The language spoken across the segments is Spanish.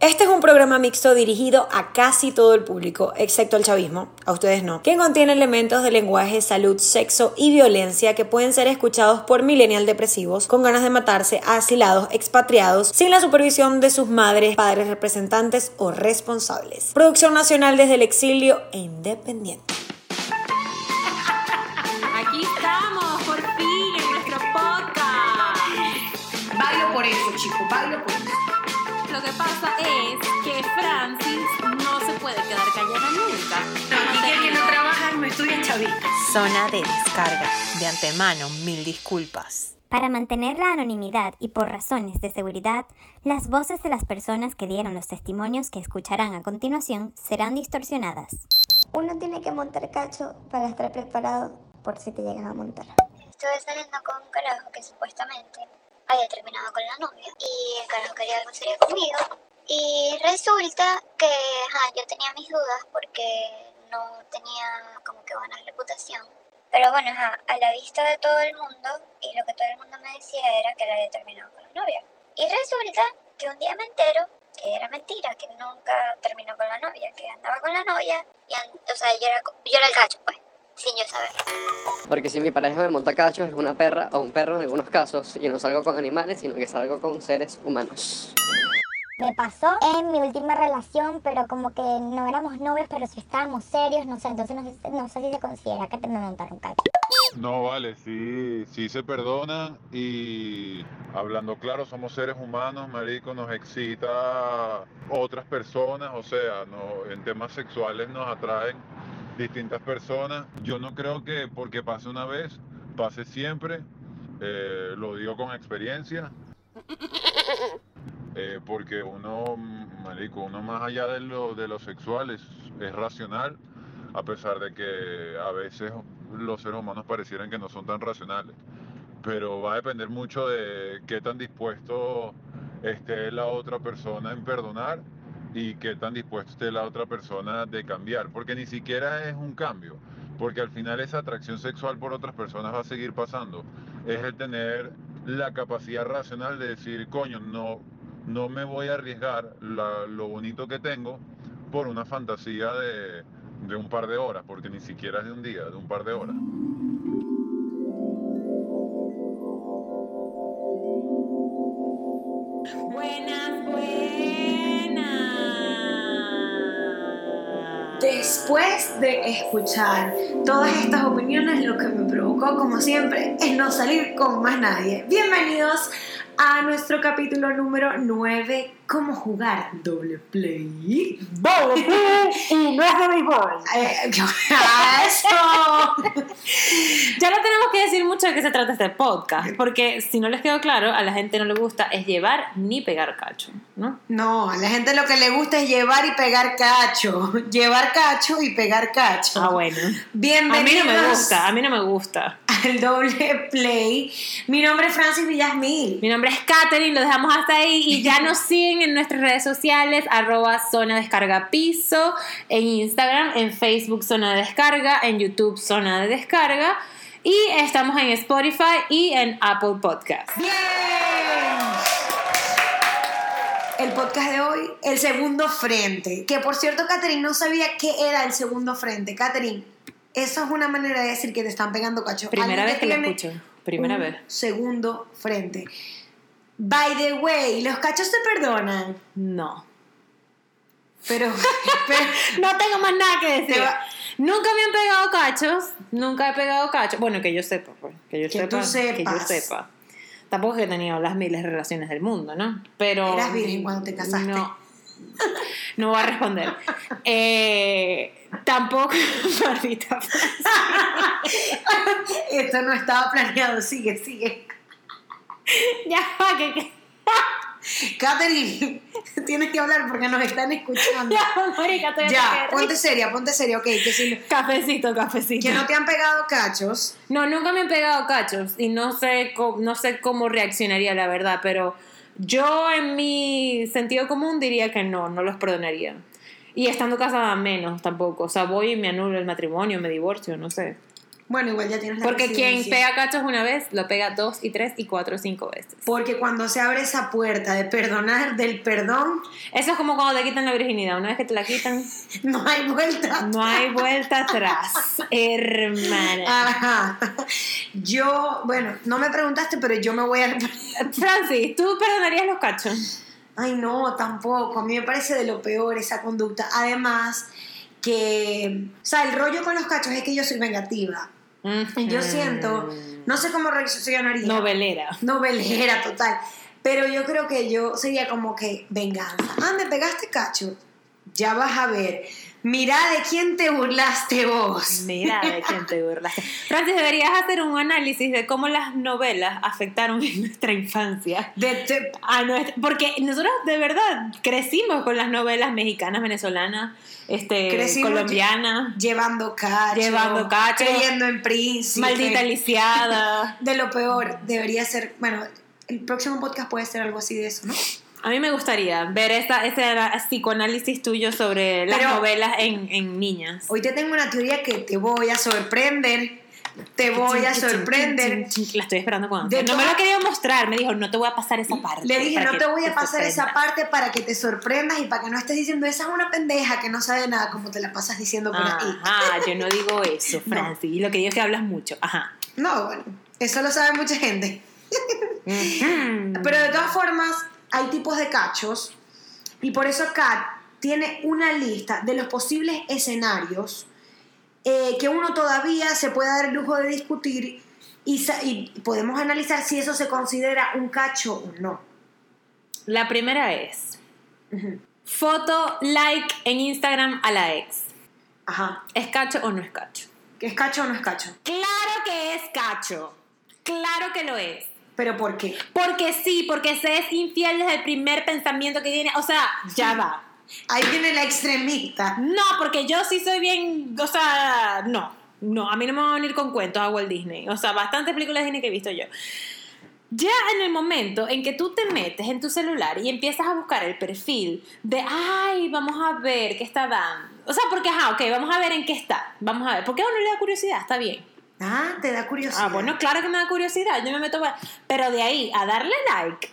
Este es un programa mixto dirigido a casi todo el público, excepto el chavismo, a ustedes no, que contiene elementos de lenguaje, salud, sexo y violencia que pueden ser escuchados por millennial depresivos con ganas de matarse, asilados, expatriados, sin la supervisión de sus madres, padres representantes o responsables. Producción nacional desde el exilio e independiente. Aquí estamos, por fin, en nuestro podcast. Bailo por eso, chicos, bailo por eso. Lo que pasa es que Francis no se puede quedar callada nunca. Aquí que el que no trabaja no estudia chavista. Zona de descarga. De antemano, mil disculpas. Para mantener la anonimidad y por razones de seguridad, las voces de las personas que dieron los testimonios que escucharán a continuación serán distorsionadas. Uno tiene que montar cacho para estar preparado por si te llegan a montar. Estuve saliendo con un carajo que supuestamente había terminado con la novia y el carajo quería algo serio conmigo. Y resulta que ajá, yo tenía mis dudas porque no tenía como que buena reputación. Pero bueno, ajá, a la vista de todo el mundo y lo que todo el mundo me decía era que él había terminado con la novia. Y resulta que un día me entero que era mentira, que nunca terminó con la novia, que andaba con la novia y, o sea, yo era, yo era el cacho, pues, sin yo saber. Porque si mi pareja me monta cachos es una perra o un perro en algunos casos y no salgo con animales sino que salgo con seres humanos. Me pasó en mi última relación, pero como que no éramos novios, pero sí estábamos serios, no sé, entonces no sé, no sé si se considera que te me montaron cacho. No, vale, sí, sí se perdona y hablando claro, somos seres humanos, marico, nos excita otras personas, o sea, no, en temas sexuales nos atraen distintas personas. Yo no creo que porque pase una vez, pase siempre, eh, lo digo con experiencia, eh, porque uno, marico, uno más allá de lo, de lo sexual es, es racional, a pesar de que a veces los seres humanos parecieran que no son tan racionales. Pero va a depender mucho de qué tan dispuesto esté la otra persona en perdonar y qué tan dispuesto esté la otra persona de cambiar, porque ni siquiera es un cambio, porque al final esa atracción sexual por otras personas va a seguir pasando. Es el tener la capacidad racional de decir, coño, no, no me voy a arriesgar la- lo bonito que tengo por una fantasía de, de un par de horas, porque ni siquiera es de un día, de un par de horas. Después de escuchar todas estas opiniones, lo que me provocó, como siempre, es no salir con más nadie. Bienvenidos a nuestro capítulo número 9, ¿Cómo jugar doble play? y no es de béisbol. Eh, ¡Eso! Ya no tenemos que decir mucho de qué se trata este podcast, porque si no les quedó claro, a la gente no le gusta es llevar ni pegar cacho, ¿no? No, a la gente lo que le gusta es llevar y pegar cacho. Llevar cacho y pegar cacho. Ah, bueno. A mí Bienvenidos no me gusta, a mí no me gusta. al doble play. Mi nombre es Francis Villasmil. Mi nombre es Katherine, lo dejamos hasta ahí y ya nos siguen en nuestras redes sociales, arroba zona descarga piso, en Instagram, en Facebook zona de descarga, en YouTube zona de descarga y estamos en Spotify y en Apple Podcast. ¡Bien! El podcast de hoy, el segundo frente. Que por cierto, Catherine no sabía qué era el segundo frente. Catherine, eso es una manera de decir que te están pegando cacho. Primera vez que lo tiene escucho, primera vez. Segundo frente. By the way, los cachos te perdonan. No. Pero, pero No tengo más nada que decir. Nunca me han pegado cachos, nunca he pegado cachos. Bueno, que yo sepa, pues, que yo Que sepa, tú que yo sepas. sepa. Tampoco es que he tenido las miles de relaciones del mundo, ¿no? Pero Eras virgen cuando te casaste. No, no voy a responder. Eh, tampoco, maldita. esto no estaba planeado. Sigue, sigue. ya que, que- Catherine, tienes que hablar porque nos están escuchando. ya, marica, Ya, ponte seria, ponte seria, ok. Que, si- Cafecito, cafecito. que no te han pegado cachos. No, nunca me han pegado cachos y no sé, no sé cómo reaccionaría, la verdad, pero yo en mi sentido común diría que no, no los perdonaría. Y estando casada menos tampoco, o sea, voy y me anulo el matrimonio, me divorcio, no sé. Bueno, igual ya tienes la Porque quien pega cachos una vez, lo pega dos y tres y cuatro y cinco veces. Porque cuando se abre esa puerta de perdonar, del perdón, Eso es como cuando te quitan la virginidad. Una vez que te la quitan, no hay vuelta. no hay vuelta atrás, hermana. Ajá. Yo, bueno, no me preguntaste, pero yo me voy a... Francis, ¿tú perdonarías los cachos? Ay, no, tampoco. A mí me parece de lo peor esa conducta. Además, que... O sea, el rollo con los cachos es que yo soy vengativa. Y yo siento... No sé cómo reaccionaría. Novelera. Novelera, total. Pero yo creo que yo sería como que venganza. Ah, me pegaste cacho. Ya vas a ver. Mira de quién te burlaste vos. Mira de quién te burlaste. Francis, deberías hacer un análisis de cómo las novelas afectaron en nuestra infancia. De- de- A nuestra- porque nosotros de verdad crecimos con las novelas mexicanas, venezolanas, este, Crecimos colombianas, llevando cacho. Llevando cacho. Creyendo en príncipe. maldita lisiada. De lo peor, debería ser. Bueno, el próximo podcast puede ser algo así de eso, ¿no? A mí me gustaría ver esta, ese psicoanálisis tuyo sobre las Pero- novelas en, en niñas. Hoy te tengo una teoría que te voy a sorprender. Te voy a sorprender. La estoy esperando ansia. No me lo querido mostrar. Me dijo, no te voy a pasar esa parte. Le dije, no te voy a pasar esa sorprendas". parte para que te sorprendas y para que no estés diciendo, esa es una pendeja que no sabe nada, como te la pasas diciendo por ahí. Ajá, yo no digo eso. Francis. Lo que digo es que hablas mucho. Ajá. No, bueno, eso lo sabe mucha gente. Pero de todas formas, hay tipos de cachos y por eso Kat tiene una lista de los posibles escenarios eh, que uno todavía se puede dar el lujo de discutir y, podemos analizar si eso se considera un cacho o no. La primera es foto like en Instagram a la ex. Ajá. ¿Es cacho o no es cacho? ¿Es cacho o no es cacho? Claro que es cacho. Claro que lo es. ¿Pero por qué? Porque sí, porque se es infiel desde el primer pensamiento que tiene. O sea, ya va. Ahí viene la extremista. No, porque yo sí soy bien. O sea, no. No, a mí no me van a venir con cuentos a Walt Disney. O sea, bastantes películas de Disney que he visto yo. Ya en el momento en que tú te metes en tu celular y empiezas a buscar el perfil de, ay, vamos a ver qué está dando. O sea, porque, ajá, ok, vamos a ver en qué está. Vamos a ver. ¿Por qué a uno le da curiosidad? Está bien. Ah, te da curiosidad. Ah, bueno, claro que me da curiosidad. Yo me meto. a- Pero de ahí a darle like.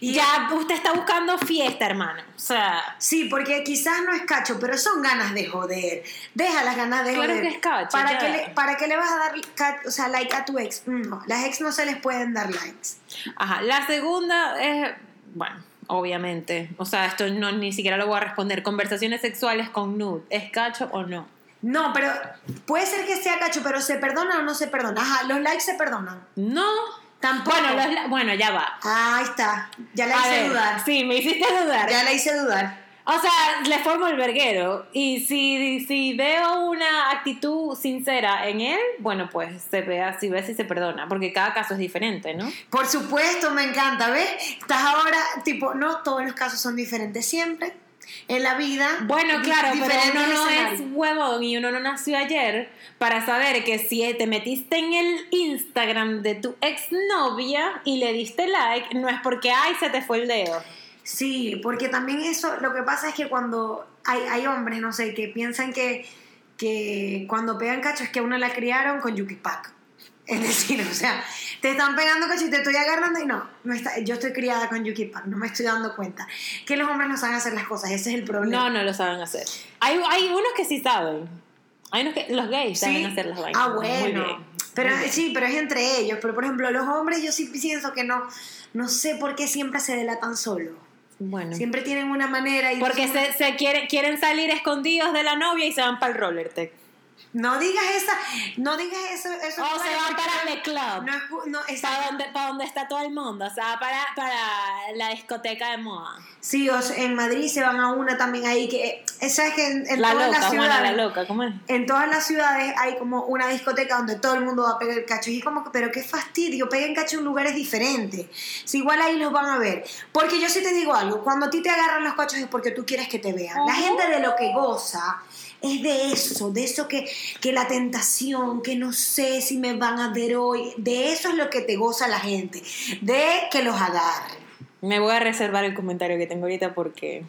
Y- ya usted está buscando fiesta, hermano. O sea. Sí, porque quizás no es cacho, pero son ganas de joder. Deja las ganas de Claro joder. que es cacho, ¿Para ya. qué, le, ¿Para qué le vas a dar o sea, like a tu ex? Mm, No, las ex no se les pueden dar likes. Ajá. La segunda es. Bueno, obviamente. O sea, esto no ni siquiera lo voy a responder. Conversaciones sexuales con nude. ¿Es cacho o no? No, pero puede ser que sea cacho, pero ¿se perdona o no se perdona? Ajá, los likes se perdonan. No. Tampoco. Bueno, los la- bueno, ya va. Ahí está. Ya la A hice ver, dudar. Sí, me hiciste dudar. Ya la hice dudar. O sea, le formo el verguero. Y si, si veo una actitud sincera en él, bueno, pues se ve así, ve si se perdona. Porque cada caso es diferente, ¿no? Por supuesto, me encanta, ¿ves? Estás ahora, tipo, no todos los casos son diferentes siempre. En la vida. Bueno, claro, pero uno no es huevón y uno no nació ayer para saber que si te metiste en el Instagram de tu exnovia y le diste like, no es porque, ay, se te fue el dedo. Sí, porque también eso, lo que pasa es que cuando hay, hay hombres, no sé, que piensan que, que cuando pegan cacho es que a una la criaron con Yuki Pack. Es decir, o sea, te están pegando cacho y te estoy agarrando y no, no está, yo estoy criada con Yuki Pack, no me estoy dando cuenta. Que los hombres no saben hacer las cosas, ese es el problema. No, no lo saben hacer. Hay, hay unos que sí saben. Hay unos que, los gays Sí. saben hacer las vainas. Ah, Muy bueno. bien. Pero Muy bien. sí, pero es entre ellos. Pero por ejemplo, los hombres yo sí pienso que no, no sé por qué siempre se delatan solos. Bueno. Siempre tienen una manera y Porque se, se quieren, quieren salir escondidos de la novia y se van para el roller tech. No digas esa, no digas eso, eso O se van para el club. No, no, es- para donde, para donde está todo el mundo. O sea, para, para la discoteca de moda. Sí, o sea, en Madrid se van a una también ahí que, eh, sabes que en, en la todas loca, las ciudades, la loca, ¿cómo es? en todas las ciudades hay como una discoteca donde todo el mundo va a pegar el cacho y es como pero qué fastidio, peguen cacho en lugares diferentes. Si igual ahí los van a ver, porque yo sí te digo algo, cuando a ti te agarran los cachos es porque tú quieres que te vean. La gente de lo que goza es de eso, de eso que, que la tentación, que no sé si me van a ver hoy, de eso es lo que te goza la gente, de que los agarren. Me voy a reservar el comentario que tengo ahorita porque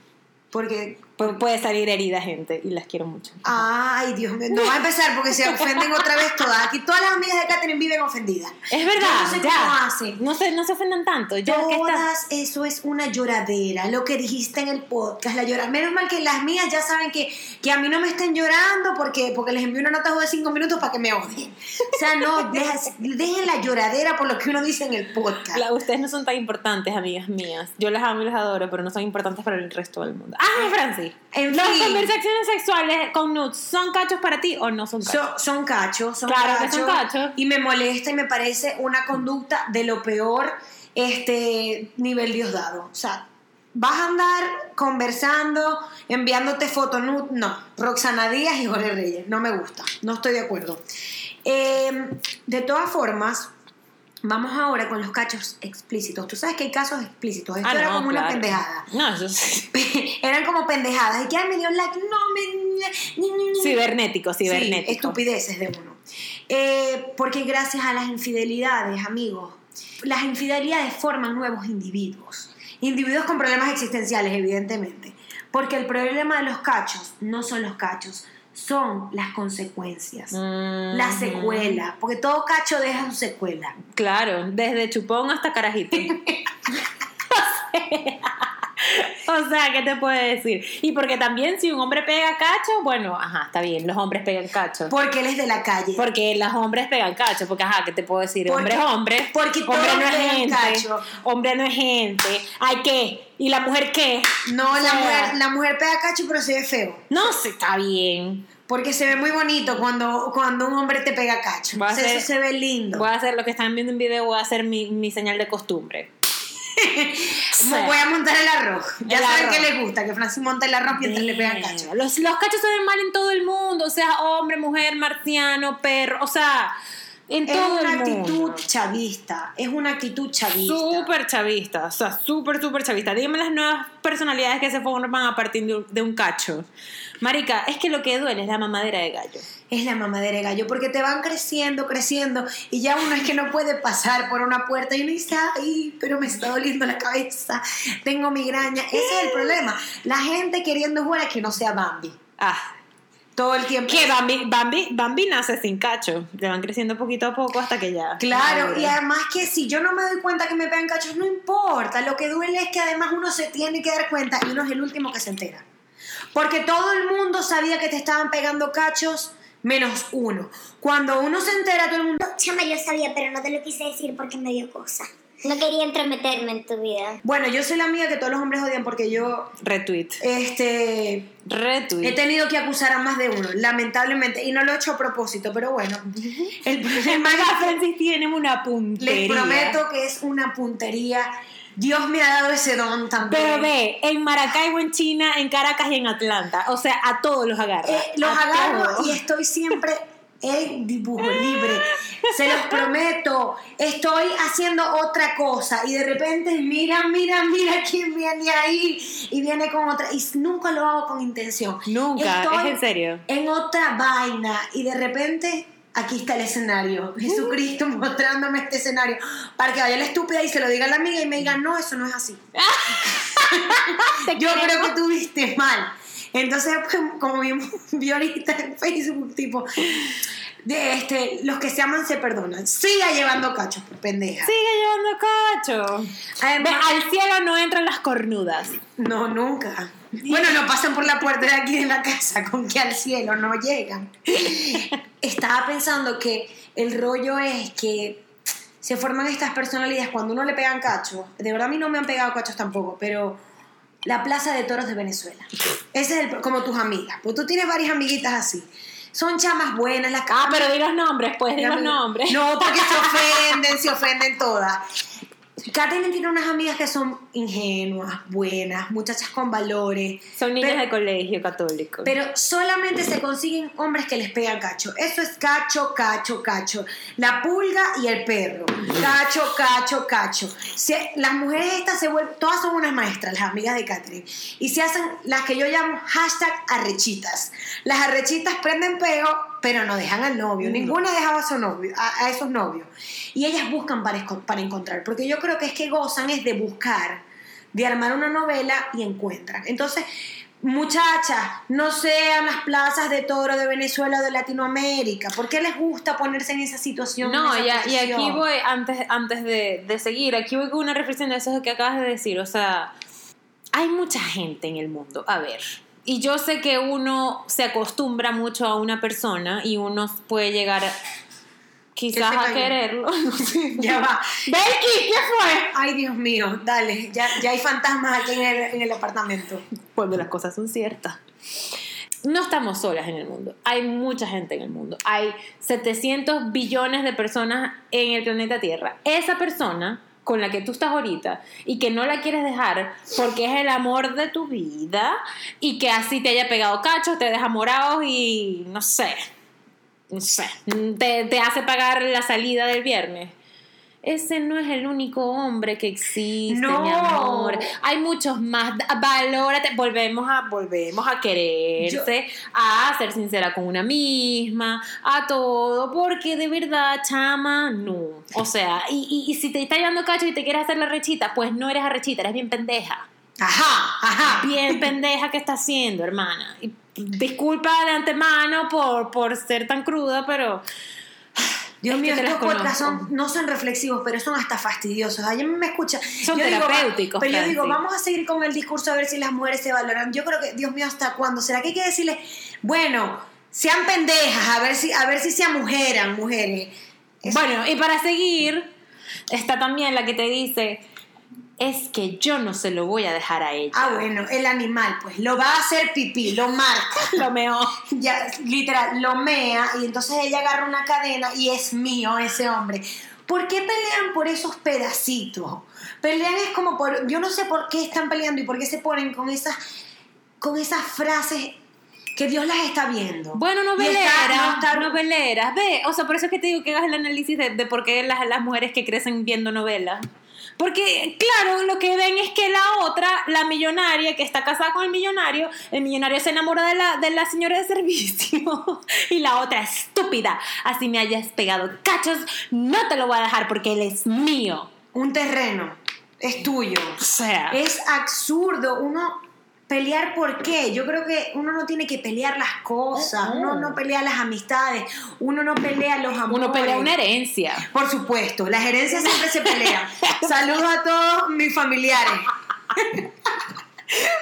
Porque puede salir herida gente y las quiero mucho. Ay, Dios mío, no va a empezar porque se ofenden otra vez todas. Aquí todas las amigas de Catherine viven ofendidas. Es verdad, Yo no sé ya. cómo hacen. No se, no se ofendan tanto. Ya que está- Todas, eso es una lloradera, lo que dijiste en el podcast, la llora. Menos mal que las mías ya saben que, que a mí no me estén llorando porque, porque les envío una nota de cinco minutos para que me odien. O sea, no, dejen la lloradera por lo que uno dice en el podcast. La- ustedes no son tan importantes, amigas mías. Yo las amo y las adoro, pero no son importantes para el resto del mundo. Ah, Francis. En ¿Las fin. conversaciones sexuales con nudes son cachos para ti o no son cachos? Son, son cachos, son Claro que cachos, son cachos. Y me molesta y me parece una conducta de lo peor, este nivel Diosdado. O sea, vas a andar conversando, enviándote fotos nude. No, Roxana Díaz y Jorge Reyes. No me gusta, no estoy de acuerdo. Eh, de todas formas, vamos ahora con los cachos explícitos. Tú sabes que hay casos explícitos. Esto Ah, era no, como una pendejada. No, eso es Eran como pendejadas. Y que me dio like, no me. cibernético, Sí, cibernético. estupideces de uno. Eh, porque gracias a las infidelidades, amigos, las infidelidades forman nuevos individuos. Individuos con problemas existenciales, evidentemente. Porque el problema de los cachos no son los cachos, son las consecuencias. Mm, La secuela, porque todo cacho deja su secuela. Claro, desde chupón hasta carajito. o sea, ¿qué te puede decir? Y porque también si un hombre pega cacho, bueno, ajá, está bien, los hombres pegan cacho. Porque él es de la calle. Porque los hombres pegan cacho, porque ajá, ¿qué te puedo decir? Porque- hombre es hombre, porque hombre no es gente, cacho. hombre no es gente, ¿hay qué? ¿Y la mujer qué? no, O la mujer, la mujer pega cacho, pero se ve feo. No, sí, está bien. Porque se ve muy bonito cuando, cuando un hombre te pega cacho. Hacer- eso se ve lindo. Voy a hacer lo que están viendo en video, voy a hacer mi, mi señal de costumbre. Como voy a montar el arroz. Ya El saben arroz. que le gusta, que Francis monta el arroz mientras le pegan cacho. Los, los cachos se ven mal en todo el mundo, o sea, hombre, mujer, marciano, perro, o sea, en Es todo una el actitud mundo. chavista. Es una actitud chavista. Súper chavista, o sea, súper, súper chavista. Dígame las nuevas personalidades que se forman a partir de un, de un cacho. Marica, es que lo que duele es la mamadera de gallo. Es la mamadera de gallo, porque te van creciendo, creciendo, y ya uno es que no puede pasar por una puerta y uno dice, ay, pero me está doliendo la cabeza, tengo migraña. Ese es el problema. La gente queriendo jugar a que no sea Bambi. Ah, Todo el tiempo. que Bambi, Bambi, Bambi nace sin cacho. Le van creciendo poquito a poco hasta que ya. Claro, madura. y además que si yo no me doy cuenta que me pegan cachos, no importa. Lo que duele es que además uno se tiene que dar cuenta y uno es el último que se entera. Porque todo el mundo sabía que te estaban pegando cachos, menos uno. Cuando uno se entera, todo el mundo. Chama, yo sabía, pero no te lo quise decir porque me dio cosa. No quería entrometerme en tu vida. Bueno, yo soy la amiga que todos los hombres odian porque yo Retweet. este, Retweet. he tenido que acusar a más de uno, lamentablemente. Y no lo he hecho a propósito, pero bueno. El problema es Maga que Francis tienen una puntería. les prometo que es una puntería. Dios me ha dado ese don también. Pero ve, en Maracaibo, en China, en Caracas y en Atlanta. O sea, a todos los agarra. Eh, los A agarro todos. y estoy siempre en dibujo libre. Se los prometo. Estoy haciendo otra cosa y de repente, mira, mira, mira quién viene ahí y viene con otra. Y nunca lo hago con intención. Nunca, Estoy es en serio. En otra vaina y de repente. Aquí está el escenario. Jesucristo mostrándome este escenario. Para que vaya la estúpida y se lo diga a la amiga y me diga, no, eso no es así. Yo creo que tú viste mal. Entonces, pues, como vi, vi ahorita en Facebook, tipo, de este, los que se aman se perdonan. Siga llevando cachos, pendeja. Sigue llevando cacho. Además- Ve, al cielo no entran las cornudas. No, nunca. Bueno, no pasan por la puerta de aquí de la casa, con que al cielo no llegan. Estaba pensando que el rollo es que se forman estas personalidades cuando uno le pegan cachos. De verdad a mí no me han pegado cachos tampoco, pero la Plaza de Toros de Venezuela. Ese es el, como tus amigas. Pues tú tienes varias amiguitas así. Son chamas buenas, las Ah, pero di los nombres, pues, di los nombres. No, porque se ofenden, se ofenden todas. Katherine tiene unas amigas que son ingenuas, buenas, muchachas con valores. Son niñas pero, de colegio católico. pero solamente se consiguen hombres que les pegan cacho. Eso es cacho, cacho, cacho. La pulga y el perro. Cacho, cacho, cacho. Se- las mujeres estas se vuelven, todas son unas maestras, las amigas de Catherine. Y se hacen las que yo llamo hashtag arrechitas. Las arrechitas prenden pego, pero no dejan al novio. Ninguna dejaba a, su novio, a, a esos novios. Y ellas buscan para, para encontrar. Porque yo creo que es que gozan es de buscar, de armar una novela y encuentran. Entonces, Muchachas, no sean las plazas de toro de Venezuela o de Latinoamérica. ¿Por qué les gusta ponerse en esa situación? No, y, esa a- y aquí voy, antes, antes de, de seguir, aquí voy con una reflexión de eso que acabas de decir. O sea, hay mucha gente en el mundo. A ver. Y yo sé que uno se acostumbra mucho a una persona y uno puede llegar a- quizás se a quererlo. No sé. Ya va. Belki, ¿qué fue? Ay, Dios mío, dale, ya, ya hay fantasmas aquí en el, en el apartamento. Cuando las cosas son ciertas. No estamos solas en el mundo. Hay mucha gente en el mundo. Hay 700 billones de personas en el planeta Tierra. Esa persona con la que tú estás ahorita y que no la quieres dejar porque es el amor de tu vida y que así te haya pegado cachos, te deja morados y no sé, no sé, te, te hace pagar la salida del viernes. Ese no es el único hombre que existe, No. mi amor. Hay muchos más. Valórate. Volvemos a, volvemos a quererse, a ser sincera con una misma, a todo. Porque de verdad, chama, no. O sea, y, y, y si te está llevando cacho y te quieres hacer la rechita, pues no eres arrechita, eres bien pendeja. Ajá, ajá. Bien pendeja que está haciendo, hermana. Y disculpa de antemano por, por ser tan cruda, pero. Dios mío, estos podcasts son, no son reflexivos, pero son hasta fastidiosos. Ayer me escucha. Son yo digo, va- terapéuticos, pero yo digo, vamos a seguir con el discurso a ver si las mujeres se valoran. Yo creo que, Dios mío, ¿hasta cuándo? ¿Será que hay que decirles, bueno, sean pendejas, a ver si, a ver si se amujeran, mujeres? Eso- Bueno, y para seguir, está también la que te dice, es que yo no se lo voy a dejar a ella. Ah, bueno, el animal, pues lo va a hacer pipí, lo marca. Lo meo. ya, literal, lo mea y entonces ella agarra una cadena y es mío ese hombre. ¿Por qué pelean por esos pedacitos? Pelean es como por, yo no sé por qué están peleando y por qué se ponen con esas, con esas frases que Dios las está viendo. Bueno, Y está- noveleras, no está- noveleras. Ve, o sea, por eso es que te digo que hagas el análisis de, de por qué las, las mujeres que crecen viendo novelas. Porque, claro, lo que ven es que la otra, la millonaria, que está casada con el millonario, el millonario se enamora de la, de la señora de servicio. y la otra, estúpida, así me hayas pegado cachos, no te lo voy a dejar porque él es mío. Un terreno es tuyo. O sea, Es absurdo uno pelear por qué. Yo creo que uno no tiene que pelear las cosas, uno no pelea las amistades, uno no pelea los amores. uno pelea una herencia. Por supuesto, las herencias siempre se pelean. Saludos a todos mis familiares.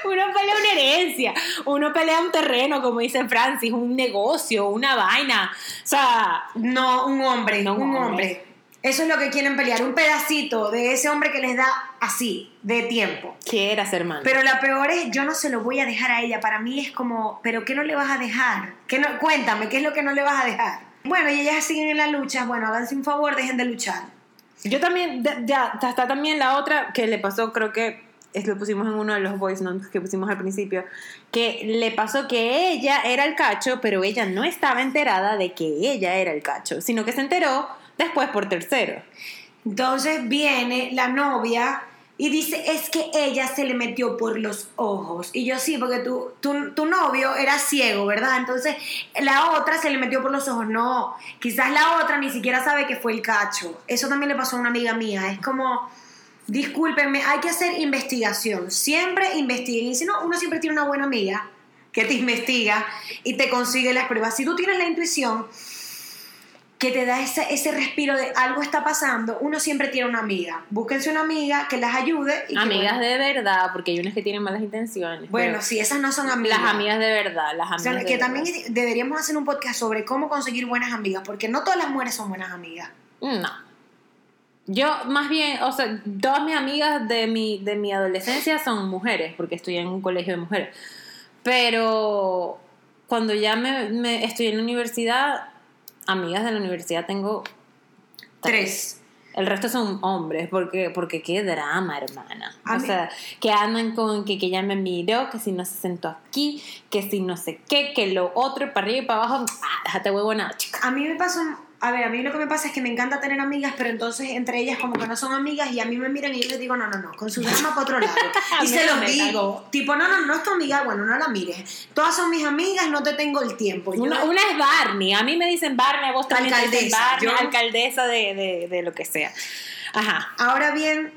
Uno pelea una herencia, uno pelea un terreno, como dice Francis, un negocio, una vaina. O sea, No, un hombre, No, un hombre. Eso es lo que quieren pelear, un pedacito de ese hombre que les da así, de tiempo. quieras, hermano. Pero la peor es, yo no se lo voy a dejar a ella. Para mí es como, ¿pero qué no le vas a dejar? ¿Qué no, cuéntame, ¿qué es lo que no le vas a dejar? Bueno, y ellas siguen en la lucha. Bueno, háganse un favor, dejen de luchar. Yo también, ya, está también la otra que le pasó, creo que es, lo pusimos en uno de los voice notes que pusimos al principio, que le pasó que ella era el cacho, pero ella no estaba enterada de que ella era el cacho, sino que se enteró después por tercero. Entonces viene la novia y dice, es que ella se le metió por los ojos. Y yo sí, porque tu, tu, tu novio era ciego, ¿verdad? Entonces la otra se le metió por los ojos. No, quizás la otra ni siquiera sabe que fue el cacho. Eso también le pasó a una amiga mía. Es como, discúlpenme, hay que hacer investigación. Siempre investiguen. Y si no, uno siempre tiene una buena amiga que te investiga y te consigue las pruebas. Si tú tienes la intuición que te da ese, ese respiro de algo está pasando, uno siempre tiene una amiga. Búsquense una amiga que las ayude. Y que, Amigas bueno, de verdad, porque hay unas que tienen malas intenciones. Bueno, sí, esas no son amigas. Las amigas de verdad, las O amigas sea, de que verdad. también deberíamos hacer un podcast sobre cómo conseguir buenas amigas, porque no todas las mujeres son buenas amigas. No. Yo, más bien, o sea, todas mis amigas de mi, de mi adolescencia son mujeres, porque estudié en un colegio de mujeres. Pero cuando ya me, me estoy en la universidad, amigas de la universidad tengo Tres. El resto son hombres, porque, porque qué drama, hermana. A o mí- sea, que andan con que, que ella me miró, que si no se sentó aquí, que si no sé qué, que lo otro, para arriba y para abajo. Ah, déjate huevona, chica. A mí me pasa, un- a ver, a mí lo que me pasa es que me encanta tener amigas, pero entonces entre ellas como que no son amigas y a mí me miran y yo les digo, no, no, no, con su drama para otro lado. Y se los digo, tipo, no, no, no es tu amiga, bueno, no la mires. Todas son mis amigas, no te tengo el tiempo. Yo- Una, una es Barney. A mí me dicen Barney, a vos también te dicen Alcaldesa, Barney, yo- alcaldesa de, de, de lo que sea. Ajá. Ahora bien,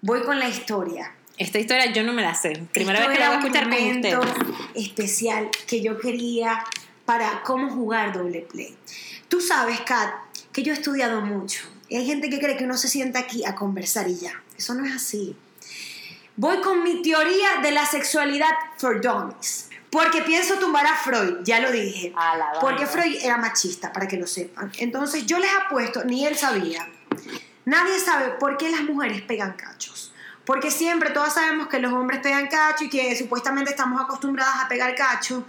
voy con la historia. Esta historia yo no me la sé. Primera Esto vez que la voy a escuchar un con momento especial que yo quería para cómo jugar doble play. Tú sabes, Kat, que yo he estudiado mucho. Y hay gente que cree que uno se sienta aquí a conversar y ya. Eso no es así. Voy con mi teoría de la sexualidad for dummies. Porque pienso tumbar a Freud, ya lo dije. Porque. Freud era machista, para que lo sepan. Entonces yo les apuesto, ni él sabía. Nadie sabe por qué las mujeres pegan cachos. Porque siempre todas sabemos que los hombres pegan cacho y que supuestamente estamos acostumbradas a pegar cacho.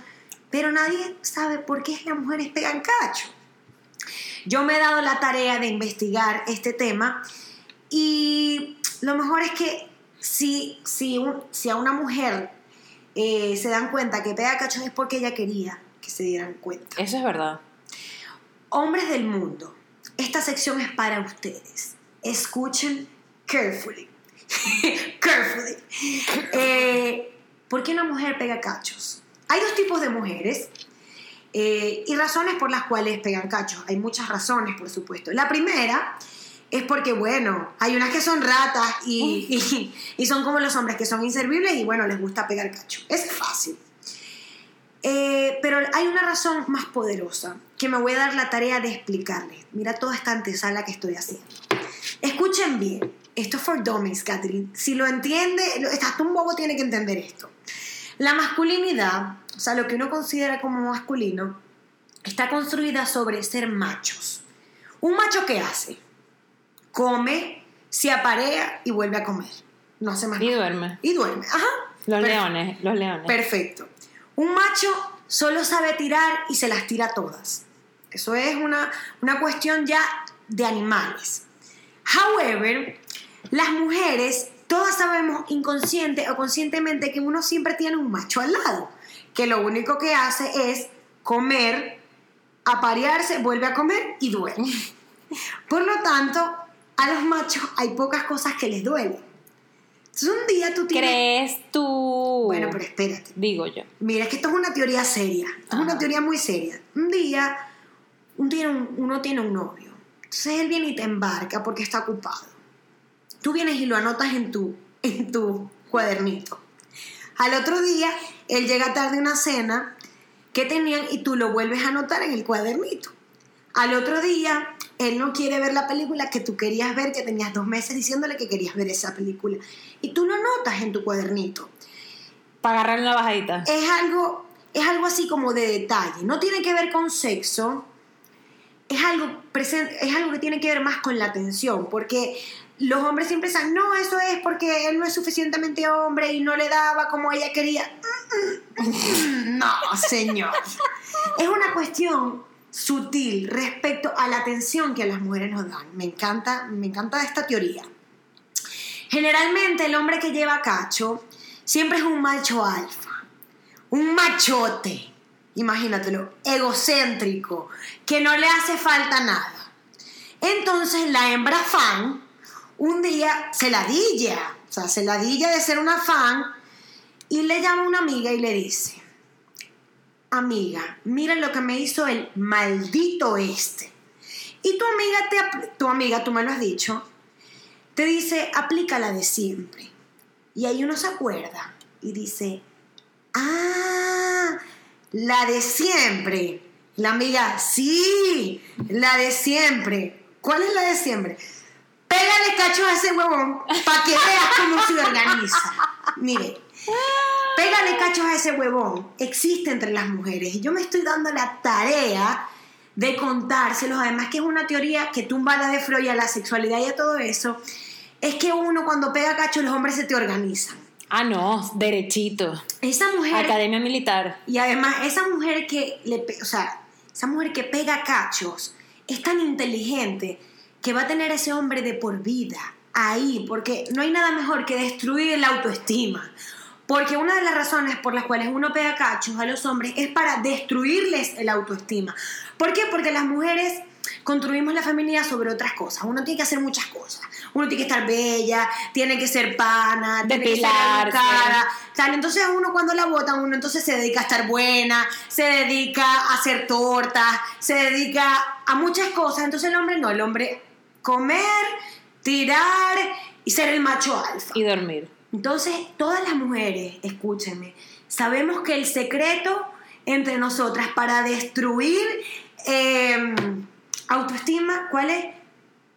Pero nadie sabe por qué las mujeres pegan cacho. Yo me he dado la tarea de investigar este tema y lo mejor es que si, si, un- si a una mujer eh, se dan cuenta que pega cachos es porque ella quería que se dieran cuenta. Eso es verdad. Hombres del mundo, esta sección es para ustedes. Escuchen carefully. carefully. Eh, ¿Por qué una mujer pega cachos? Hay dos tipos de mujeres eh, y razones por las cuales pegan cachos. Hay muchas razones, por supuesto. La primera es porque, bueno, hay unas que son ratas y, y- y son como los hombres que son inservibles y, bueno, les gusta pegar cacho. Es fácil. Eh, pero hay una razón más poderosa que me voy a dar la tarea de explicarles. Mira toda esta antesala que estoy haciendo. Escuchen bien. Esto es for dummies, Catherine. Si lo entiende, hasta un bobo tiene que entender esto. La masculinidad, o sea, lo que uno considera como masculino, está construida sobre ser machos. ¿Un macho qué hace? Come, se aparea y vuelve a comer. No hace más Y duerme. Y duerme. Ajá. Los Perfecto. leones, los leones. Perfecto. Un macho solo sabe tirar y se las tira todas. Eso es una, una cuestión ya de animales. However, las mujeres, todas sabemos inconsciente o conscientemente que uno siempre tiene un macho al lado, que lo único que hace es comer, aparearse, vuelve a comer y duerme. Por lo tanto, a los machos hay pocas cosas que les duelen. Entonces un día tú tienes... ¿Crees tú? Bueno, pero espérate. Digo yo. Mira, es que esto es una teoría seria. Esto es una teoría muy seria. Un día, un día un- uno tiene un novio. Entonces él viene y te embarca porque está ocupado. Tú vienes y lo anotas en tu, en tu cuadernito. Al otro día, él llega tarde a una cena que tenían y tú lo vuelves a anotar en el cuadernito. Al otro día, él no quiere ver la película que tú querías ver, que tenías dos meses diciéndole que querías ver esa película. Y tú lo anotas en tu cuadernito Para agarrar una bajadita. es algo, es algo así como de detalle. No tiene que ver con sexo. Es algo, es algo que tiene que ver más con la atención. Porque los hombres siempre dicen, no, eso es porque él no es suficientemente hombre y no le daba como ella quería. No, señor. Es una cuestión sutil respecto a la atención que las mujeres nos dan. Me encanta, me encanta esta teoría. Generalmente el hombre que lleva cacho siempre es un macho alfa, un machote, imagínatelo, egocéntrico, que no le hace falta nada. Entonces la hembra fan un día se ladilla, o sea, se ladilla de ser una fan y le llama una amiga y le dice, amiga, mira lo que me hizo el maldito este. Y tu amiga, te, tu amiga, tú me lo has dicho, te dice, aplica la de siempre. Y ahí uno se acuerda y dice, ah, la de siempre. La amiga, sí, la de siempre. ¿Cuál es la de siempre? Pégale cacho a ese huevón para que veas cómo se organiza. Mire, pégale cachos a ese huevón. Existe entre las mujeres. Y yo me estoy dando la tarea de contárselos. Además que es una teoría que tumba la de Freud a la sexualidad y a todo eso. Es que uno cuando pega cacho los hombres se te organizan. Ah, no, derechito. Esa mujer... Academia Militar. Y además, esa mujer que le, o sea, esa mujer que pega cachos es tan inteligente que va a tener ese hombre de por vida ahí, porque no hay nada mejor que destruir la autoestima. Porque una de las razones por las cuales uno pega cachos a los hombres es para destruirles el autoestima. ¿Por qué? Porque las mujeres construimos la feminidad sobre otras cosas. Uno tiene que hacer muchas cosas. Uno tiene que estar bella, tiene que ser pana, tiene que ser Depilarse. educada, tal. Entonces uno cuando la votan, uno entonces se dedica a estar buena, se dedica a hacer tortas, se dedica a muchas cosas. Entonces el hombre no, el hombre comer, tirar y ser el macho alfa. Y dormir. Entonces, todas las mujeres, escúchenme, sabemos que el secreto entre nosotras para destruir eh, autoestima, ¿cuál es?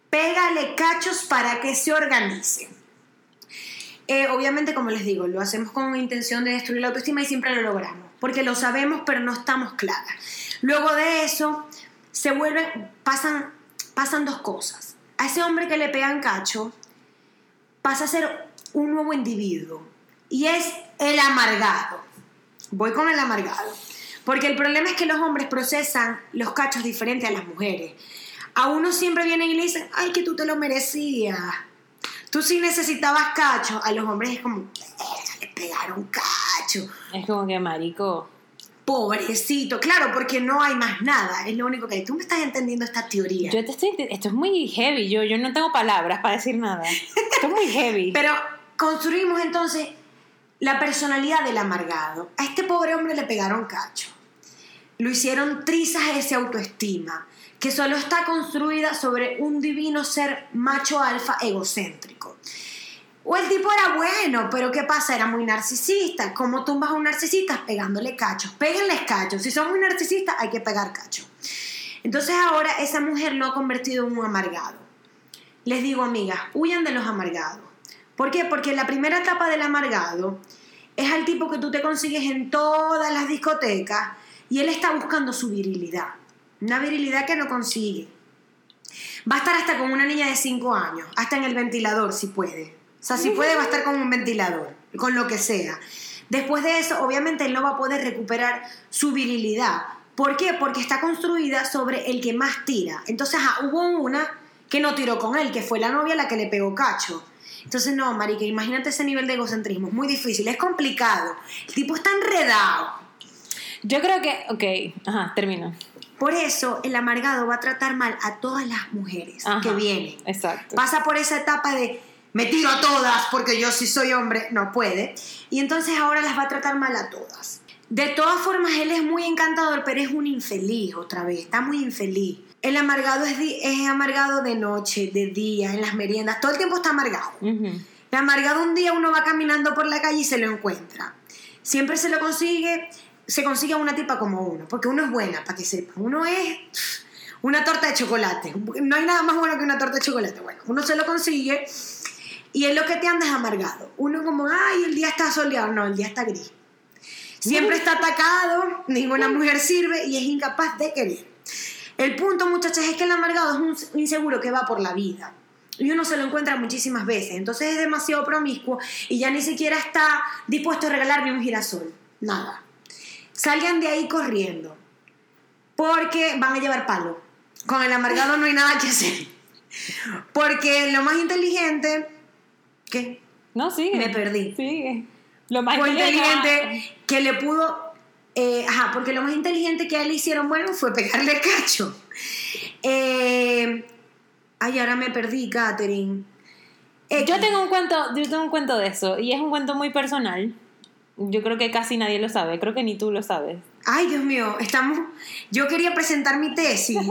Pégale cachos para que se organice. Eh, obviamente, como les digo, lo hacemos con intención de destruir la autoestima y siempre lo logramos, porque lo sabemos, pero no estamos claras. Luego de eso, se vuelven, pasan, pasan dos cosas. A ese hombre que le pegan cacho, pasa a ser un nuevo individuo, y es el amargado. Voy con el amargado. Porque el problema es que los hombres procesan los cachos diferentes a las mujeres. A uno siempre vienen y le dicen, ay, que tú te lo merecías. Tú sí necesitabas cacho. A los hombres es como, "Verga, le pegaron cacho. Es como que marico. Pobrecito. Claro, porque no hay más nada. Es lo único que hay. Tú me estás entendiendo esta teoría. Yo te estoy, esto es muy heavy. Yo, yo no tengo palabras para decir nada. Esto es muy heavy. Pero construimos entonces la personalidad del amargado. A este pobre hombre le pegaron cacho. Lo hicieron trizas esa autoestima, que solo está construida sobre un divino ser macho alfa egocéntrico. O el tipo era bueno, pero ¿qué pasa? Era muy narcisista. ¿Cómo tumbas a un narcisista? Pegándole cachos. Péguenles cachos. Si son muy narcisistas, hay que pegar cachos. Entonces ahora esa mujer lo ha convertido en un amargado. Les digo, amigas, huyan de los amargados. ¿Por qué? Porque la primera etapa del amargado es al tipo que tú te consigues en todas las discotecas y él está buscando su virilidad. Una virilidad que no consigue. Va a estar hasta con una niña de 5 años, hasta en el ventilador si puede. O sea, si puede va a estar con un ventilador, con lo que sea. Después de eso, obviamente él no va a poder recuperar su virilidad. ¿Por qué? Porque está construida sobre el que más tira. Entonces, ajá, hubo una que no tiró con él, que fue la novia la que le pegó cacho. Entonces, no, marica, imagínate ese nivel de egocentrismo. Es muy difícil, es complicado. El tipo está enredado. Yo creo que, ok, ajá, termino. Por eso, el amargado va a tratar mal a todas las mujeres Ajá, que vienen. Exacto. Pasa por esa etapa de me tiro a todas porque yo sí soy hombre, no puede. Y entonces ahora las va a tratar mal a todas. De todas formas, él es muy encantador, pero es un infeliz otra vez, está muy infeliz. El amargado es, es amargado de noche, de día, en las meriendas, todo el tiempo está amargado. Ujú. El amargado un día uno va caminando por la calle y se lo encuentra. Siempre se lo consigue, se consigue a una tipa como uno, porque uno es buena, para que sepan. Uno es una torta de chocolate. No hay nada más bueno que una torta de chocolate. Bueno, uno se lo consigue y es lo que te anda es amargado. Uno como, ay, el día está soleado. No, el día está gris. Siempre está atacado, ninguna mujer sirve y es incapaz de querer. El punto, muchachas, es que el amargado es un inseguro que va por la vida. Y uno se lo encuentra muchísimas veces. Entonces es demasiado promiscuo y ya ni siquiera está dispuesto a regalarme un girasol. Nada. Salgan de ahí corriendo. Porque van a llevar palo. Con el amargado no hay nada que hacer. Porque lo más inteligente. ¿Qué? No, sigue. Me perdí. Sigue. Lo más Fue inteligente. que le pudo. eh, ajá, porque lo más inteligente que a él le hicieron bueno fue pegarle cacho. Eh, ay, ahora me perdí, Katherine. Yo tengo un cuento, yo tengo un cuento de eso y es un cuento muy personal. Yo creo que casi nadie lo sabe, creo que ni tú lo sabes. Ay, Dios mío, estamos. Yo quería presentar mi tesis.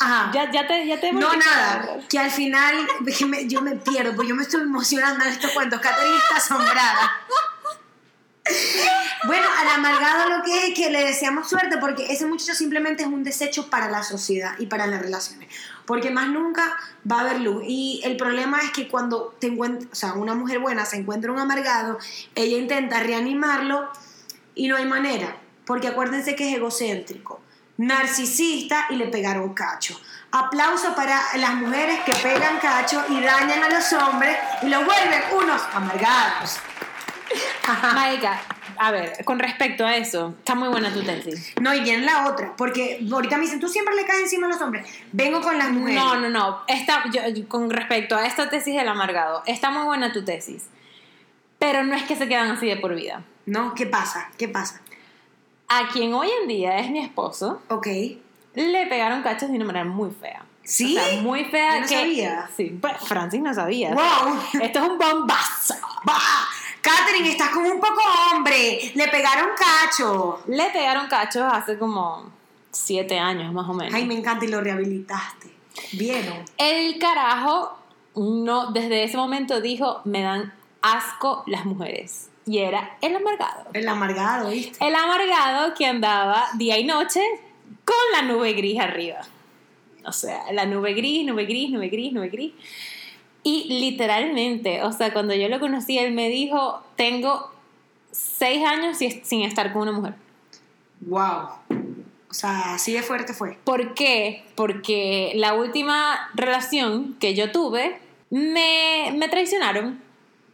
Ajá. Ya, ya te, ya te No, nada, que al final es que me- yo me pierdo, porque yo me estoy emocionando en estos cuentos. Catherine está asombrada. Bueno, al amargado lo que es que le deseamos suerte, porque ese muchacho simplemente es un desecho para la sociedad y para las relaciones. Porque más nunca va a haber luz. Y el problema es que cuando te encuent- o sea, una mujer buena se encuentra un amargado, ella intenta reanimarlo y no hay manera. Porque acuérdense que es egocéntrico, narcisista y le pegaron cacho. Aplauso para las mujeres que pegan cacho y dañan a los hombres y los vuelven unos amargados. Maika, a ver, con respecto a eso, está muy buena tu tesis. No, y bien la otra, porque ahorita me dicen, tú siempre le caes encima a los hombres. Vengo con las mujeres. No, no, no. Esta, yo- con respecto a esta tesis del amargado, está muy buena tu tesis. Pero no es que se quedan así de por vida. No, ¿qué pasa? ¿Qué pasa? A quien hoy en día es mi esposo, Ok. le pegaron cachos de una manera muy fea. ¿Sí? O sea, muy fea Yo no que. sabía. Sí, pues Francis no sabía. ¡Wow! Esto es un bombazo. ¡Bah! Catherine, estás como un poco hombre. Le pegaron cacho. Le pegaron cachos hace como siete años más o menos. Ay, me encanta y lo rehabilitaste. ¿Vieron? El carajo no, desde ese momento dijo, me dan asco las mujeres. Y era el amargado. El amargado, ¿viste? El amargado que andaba día y noche con la nube gris arriba. O sea, la nube gris, nube gris, nube gris, nube gris. Y literalmente, o sea, cuando yo lo conocí, él me dijo, tengo seis años si- sin estar con una mujer. Wow. O sea, así de fuerte fue. ¿Por qué? Porque la última relación que yo tuve, me, me traicionaron.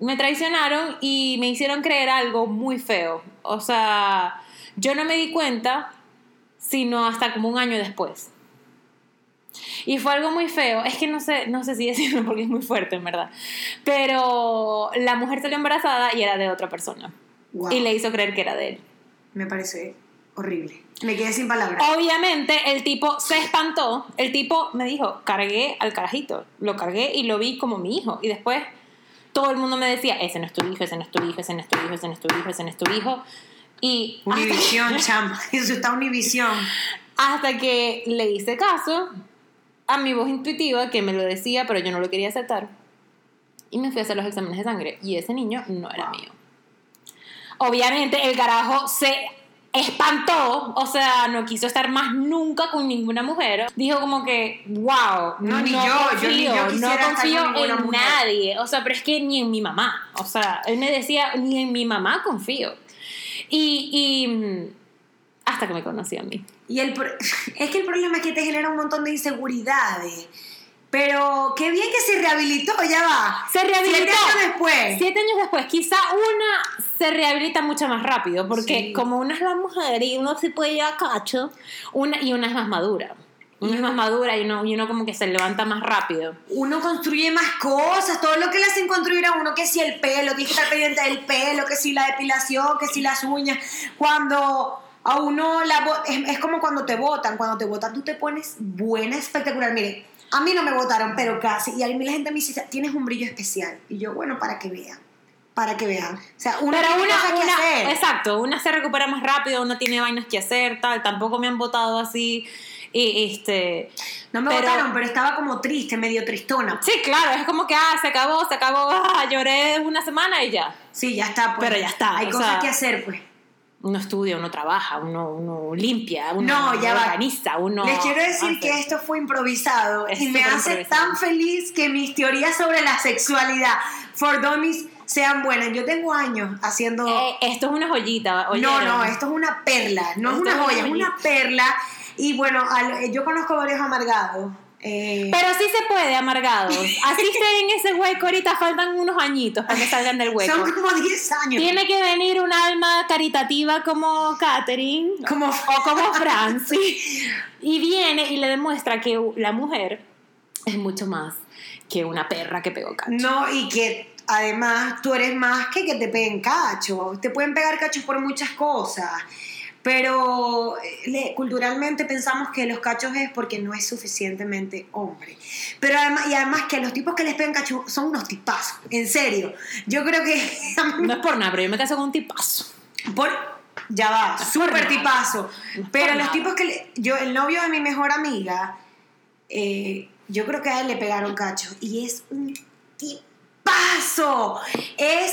Me traicionaron y me hicieron creer algo muy feo. O sea, yo no me di cuenta sino hasta como un año después. Y fue algo muy feo. Es que no sé, no sé si decirlo porque es muy fuerte, en verdad. Pero la mujer salió embarazada y era de otra persona. Wow. Y le hizo creer que era de él. Me parece horrible. Me quedé sin palabras. Obviamente el tipo se espantó. El tipo me dijo, cargué al carajito. Lo cargué y lo vi como mi hijo. Y después todo el mundo me decía, ese no es tu hijo, ese no es tu hijo, ese no es tu hijo, ese no es tu hijo, ese no es tu hijo. Y Univisión, chama. Eso está Univisión. hasta que le hice caso a mi voz intuitiva que me lo decía, pero yo no lo quería aceptar. Y me fui a hacer los exámenes de sangre. Y ese niño no era mío. Obviamente el carajo se espantó, o sea, no quiso estar más nunca con ninguna mujer. Dijo como que, wow, No, ni yo, yo ni yo confío, no confío en mujer. nadie. O sea, pero es que ni en mi mamá. O sea, él me decía, ni en mi mamá confío. Y, y mm, hasta que me conocí a mí. Y el, es que el problema es que te genera un montón de inseguridades. Pero qué bien que se rehabilitó, ya va. Se rehabilitó. Siete años después. Siete años después, quizá una se rehabilita mucho más rápido, porque Sí. como una es la mujer y uno se puede a cacho, una, y una es más madura. Una es más madura y uno, y uno como que se levanta más rápido. Uno construye más cosas, todo lo que le hacen construir a uno, que si el pelo, tienes que estar pendiente del pelo, que si la depilación, que si las uñas. Cuando a uno la es, es como cuando te votan, cuando te votan tú te pones buena, espectacular. Mire, a mí no me votaron, pero casi. Y a mí la gente me dice, tienes un brillo especial. Y yo, bueno, para que vean, para que vean. O sea, uno Pero tiene una, cosas que una- hacer. exacto, una se recupera más rápido, una tiene vainas que hacer, tal. Tampoco me han votado así. Y este. No me pero- votaron, pero estaba como triste, medio tristona. Sí, claro, es como que, ah, se acabó, se acabó, ah, lloré una semana y ya. Sí, ya está. Pues. Pero ya está, Hay cosas sea, que hacer, pues. Uno estudia, uno trabaja, uno, uno limpia, uno No, ya va. organiza, uno. Les quiero decir hace. que esto fue improvisado Es y me hace improvisado. tan feliz que mis teorías sobre la sexualidad for dummies sean buenas. Yo tengo años haciendo... Eh, esto es una joyita, no, ¿oyeron? no, esto es una perla, no es Esto una es una joya, es una perla. Y bueno, al- yo conozco varios amargados. Eh, Pero sí se puede, amargados. Así estén en ese hueco, ahorita faltan unos añitos para que salgan del hueco. son como 10 años. Tiene que venir un alma caritativa como Katherine Como- o como Francis y viene y le demuestra que la mujer es mucho más que una perra que pegó cacho. No, y que además tú eres más que que te peguen cachos. Te pueden pegar cachos por muchas cosas. Pero eh, le- culturalmente pensamos que los cachos es porque no es suficientemente hombre. Pero además, y además que los tipos que les pegan cachos son unos tipazos. En serio. Yo creo que No es por nada, pero yo me caso con un tipazo. por, ya va, súper tipazo. No Pero los nada. tipos que. le- yo, el novio de mi mejor amiga, eh, yo creo que a él le pegaron cacho. Y es un tipazo. Es.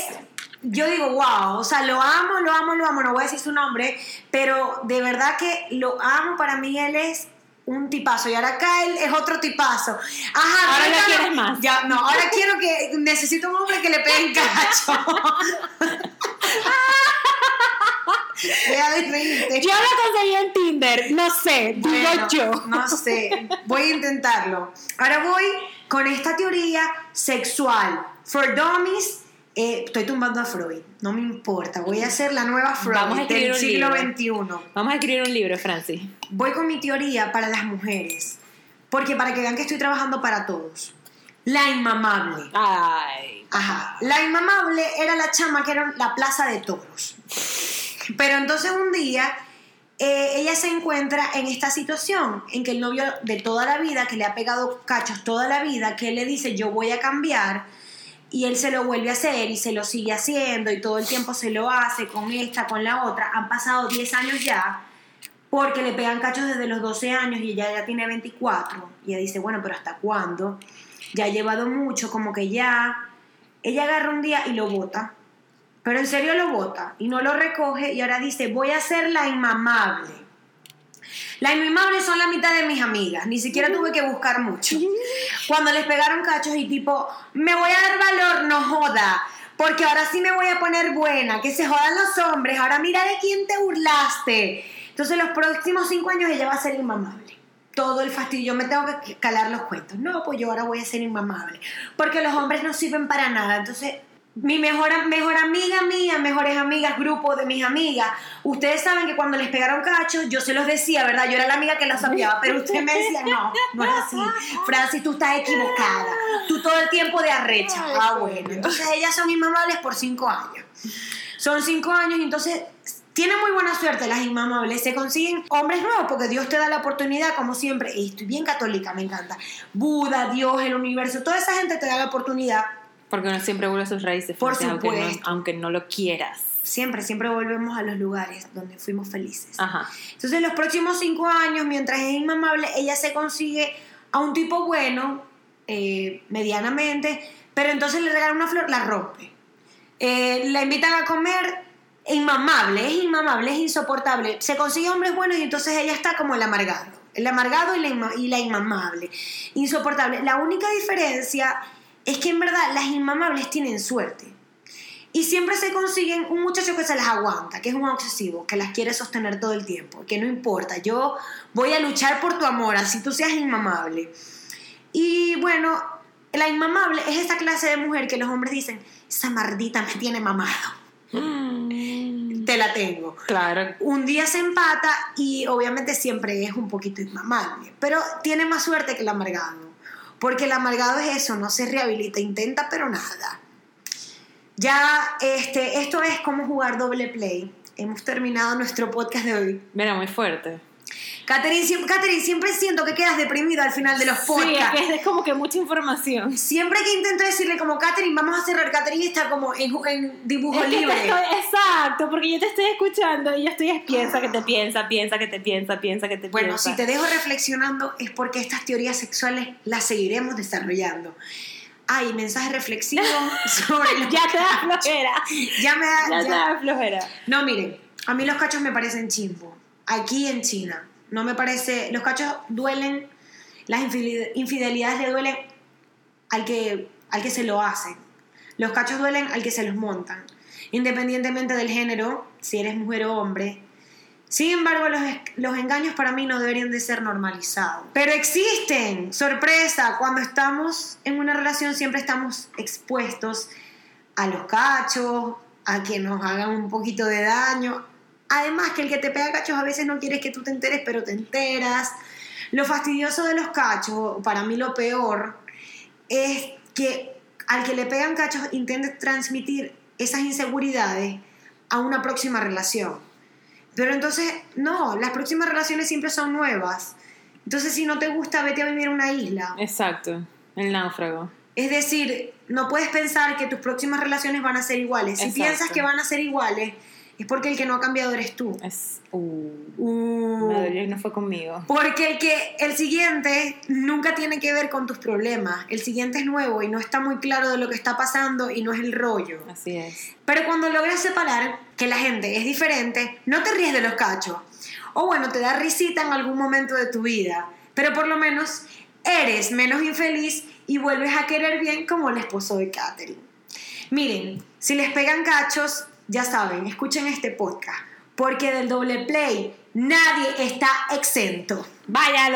Yo digo, wow, o sea, lo amo, lo amo, lo amo, no voy a decir su nombre, pero de verdad que lo amo, para mí él es un tipazo y ahora acá él es otro tipazo. Ajá, Ahora cuéntame- quieres más. Ya, no, ahora quiero que necesito un hombre que le pegue en cacho. Deja de reírte. Yo lo conseguí en Tinder, no sé, digo Bueno, yo. No sé, voy a intentarlo. Ahora voy con esta teoría sexual. For dummies, eh, estoy tumbando a Freud, no me importa. Voy a hacer la nueva Freud Vamos a del siglo. XXI. Vamos a escribir un libro, Francis. Voy con mi teoría para las mujeres. Porque para que vean que estoy trabajando para todos. La inmamable. Ay. Ajá. La inmamable era la chama que era la plaza de toros. Pero entonces un día eh, ella se encuentra en esta situación en que el novio de toda la vida, que le ha pegado cachos toda la vida, que le dice yo voy a cambiar y él se lo vuelve a hacer y se lo sigue haciendo y todo el tiempo se lo hace con esta, con la otra. Han pasado 10 años ya porque le pegan cachos desde los 12 años y ella ya tiene 24. Y ella dice, bueno, pero ¿hasta cuándo? Ya ha llevado mucho, como que ya ella agarra un día y lo bota. Pero en serio lo bota y no lo recoge y ahora dice, voy a ser la inmamable. La inmamable son la mitad de mis amigas, ni siquiera tuve que buscar mucho. Cuando les pegaron cachos y tipo, me voy a dar valor, no joda, porque ahora sí me voy a poner buena, que se jodan los hombres, ahora mira de quién te burlaste. Entonces los próximos cinco años ella va a ser inmamable. Todo el fastidio, yo me tengo que calar los cuentos. No, pues yo ahora voy a ser inmamable. Porque los hombres no sirven para nada. Entonces, mi mejor, mejor amiga mía, mejores amigas, grupo de mis amigas, ustedes saben que cuando les pegaron cachos, yo se los decía, ¿verdad? Yo era la amiga que las sapeaba, pero usted me decía, no, no es así. Francis, tú estás equivocada. Tú todo el tiempo de arrecha. Ah, bueno. Entonces ellas son inmamables por cinco años. Son cinco años entonces tienen muy buena suerte las inmamables. Se consiguen hombres nuevos porque Dios te da la oportunidad, como siempre. Y estoy bien católica, me encanta. Buda, Dios, el universo, toda esa gente te da la oportunidad Porque uno siempre vuelve a sus raíces, Por Francia, aunque no, supuesto. aunque no lo quieras. Siempre, siempre volvemos a los lugares donde fuimos felices. Ajá. Entonces, los próximos cinco años, mientras es inmamable, ella se consigue a un tipo bueno, eh, medianamente, pero entonces le regala una flor, la rompe. Eh, la invitan a comer, inmamable, es inmamable, es insoportable. Se consigue hombres buenos y entonces ella está como el amargado. El amargado y la, y la inmamable. Insoportable. La única diferencia es que en verdad las inmamables tienen suerte. Y siempre se consiguen un muchacho que se las aguanta, que es un obsesivo, que las quiere sostener todo el tiempo, que no importa, yo voy a luchar por tu amor, así tú seas inmamable. Y bueno, la inmamable es esa clase de mujer que los hombres dicen, esa mardita me tiene mamado. Te la tengo. Claro. Un día se empata y obviamente siempre es un poquito inmamable, pero tiene más suerte que el amargado. Porque el amargado es eso, no se rehabilita, intenta pero nada. Ya, este, esto es como jugar doble play. Hemos terminado nuestro podcast de hoy. Mira, muy fuerte. Catherine, Catherine, siempre siento que quedas deprimida al final de los Sí, podcasts. es que es como que mucha información. Siempre que intento decirle como Catherine, vamos a cerrar, Catherine está como en, en dibujo Es que te libre. estoy- exacto, porque yo te estoy escuchando y yo estoy es piensa que te piensa, piensa que te piensa, piensa que te Bueno, piensa. si te dejo reflexionando es porque estas teorías sexuales las seguiremos desarrollando. Hay mensajes reflexivos sobre los ya te da flojera. Ya me da. Ya te ya- da flojera. No, miren, a mí los cachos me parecen chimbo. Aquí en China. No me parece. Los cachos duelen. Las infidel- infidelidades le duelen al que, al que se lo hacen. Los cachos duelen al que se los montan. Independientemente del género, si eres mujer o hombre. Sin embargo, los, los engaños para mí no deberían de ser normalizados. Pero existen. Sorpresa, cuando estamos en una relación siempre estamos expuestos a los cachos, a que nos hagan un poquito de daño. Además que el que te pega cachos a veces no quieres que tú te enteres, pero te enteras. Lo fastidioso de los cachos, para mí lo peor, es que al que le pegan cachos intente transmitir esas inseguridades a una próxima relación. Pero entonces, no, las próximas relaciones siempre son nuevas. Entonces, si no te gusta, vete a vivir a una isla. Exacto, el náufrago. Es decir, no puedes pensar que tus próximas relaciones van a ser iguales. Si Exacto. piensas que van a ser iguales, es porque el que no ha cambiado eres tú. Es. Uh, Uh. no fue conmigo. Porque el que el siguiente nunca tiene que ver con tus problemas. El siguiente es nuevo y no está muy claro de lo que está pasando y no es el rollo. Así es. Pero cuando logras separar que la gente es diferente, no te ríes de los cachos. O bueno, te da risita en algún momento de tu vida. Pero por lo menos eres menos infeliz y vuelves a querer bien como el esposo de Katherine. Miren, si les pegan cachos, ya saben, escuchen este podcast. Porque del doble play nadie está exento. ¡Váyalo!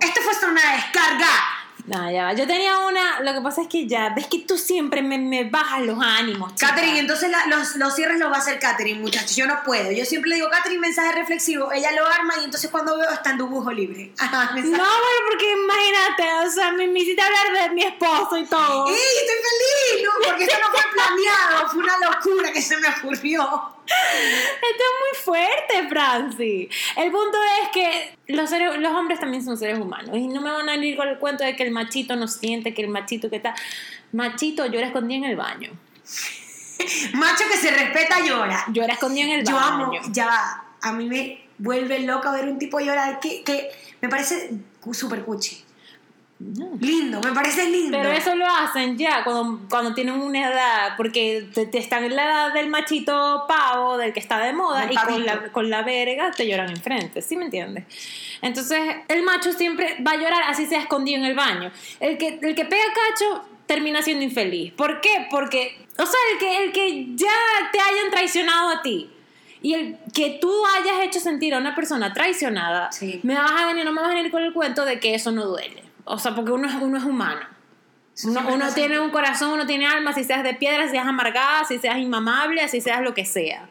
Esto fue de descarga. No, ya va. Yo tenía una. Lo que pasa es que ya. Ves que tú siempre me, me bajas los ánimos. chica. Katherine, entonces la- los, los cierres los va a hacer Katherine, muchachos. Yo no puedo. Yo siempre le digo, Katherine, mensaje reflexivo. Ella lo arma y entonces cuando veo está en dibujo libre. Ajá, No, mensaje. bueno, porque imagínate, o sea, me, me hiciste hablar de mi esposo y todo. ¡Ey, estoy feliz! No, porque esto no fue planeado. Fue una locura que se me ocurrió. Esto es muy fuerte, Franci. El punto es que los, seres- los hombres también son seres humanos. Y no me van a ir con el cuento de que el machito no siente, que el machito que está. Machito llora escondido en el baño. Macho que se respeta llora. Llora escondido en el Yo baño. amo, ya va. A mí me vuelve loca ver un tipo llorar que, que me parece súper cuchi. Lindo, me parece lindo. Pero eso lo hacen ya cuando, cuando tienen una edad, porque te, te están en la edad del machito pavo, del que está de moda, y con la, con la verga te lloran enfrente, ¿sí me entiendes? Entonces, el macho siempre va a llorar, así sea escondido en el baño. El que, el que pega cacho termina siendo infeliz. ¿Por qué? Porque, o sea, el que, el que ya te hayan traicionado a ti. Y el que tú hayas hecho sentir a una persona traicionada, Sí. me vas a venir, no me vas a venir con el cuento de que eso no duele. O sea, porque uno es, uno es humano. Uno, tiene un corazón, uno tiene alma, si seas de piedra, si seas amargada, si seas inmamable, si seas lo que sea.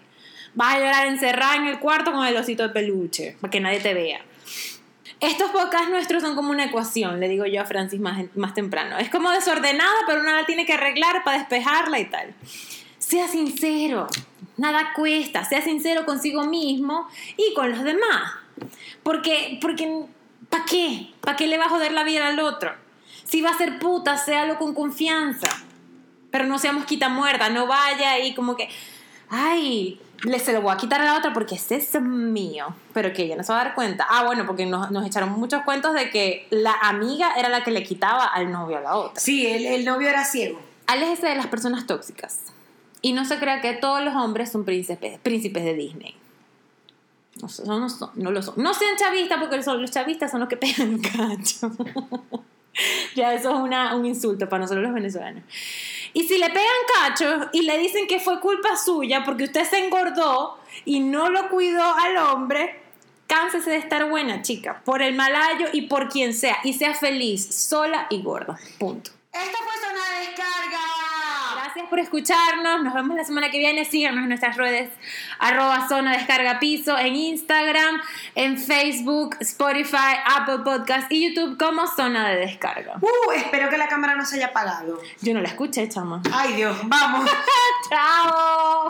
Vas a llorar encerrada en el cuarto con el osito de peluche, para que nadie te vea. Estos podcasts nuestros son como una ecuación, le digo yo a Francis más, más temprano. Es como desordenada, pero uno la tiene que arreglar para despejarla y tal. Sea sincero, nada cuesta, sea sincero consigo mismo y con los demás. Porque, porque, ¿para qué? ¿Para qué le va a joder la vida al otro? Si va a ser puta, séalo con confianza. Pero no seamos quita muerta, no vaya ahí como que, ay, le se lo voy a quitar a la otra porque ese es mío. Pero que ella no se va a dar cuenta. Ah, bueno, porque nos, nos echaron muchos cuentos de que la amiga era la que le quitaba al novio a la otra. Sí, el, el novio era ciego. Aléjese de las personas tóxicas. Y no se crea que todos los hombres son príncipes, príncipes de Disney. No, son- no, no lo. No sean chavistas porque son- los chavistas son los que pegan cacho. ya eso es una- un insulto para nosotros los venezolanos. Y si le pegan cacho y le dicen que fue culpa suya porque usted se engordó y no lo cuidó al hombre, cánsese de estar buena, chica. Por el malayo y por quien sea. Y sea feliz, sola y gorda. Punto. Esta fue zona de descarga. Gracias por escucharnos. Nos vemos la semana que viene. Síganos en nuestras redes arroba zona descarga piso en Instagram, en Facebook, Spotify, Apple Podcast y YouTube como zona de descarga. Uh, espero que la cámara no se haya apagado. Yo no la escuché, chama. Ay, Dios, vamos. ¡Chao!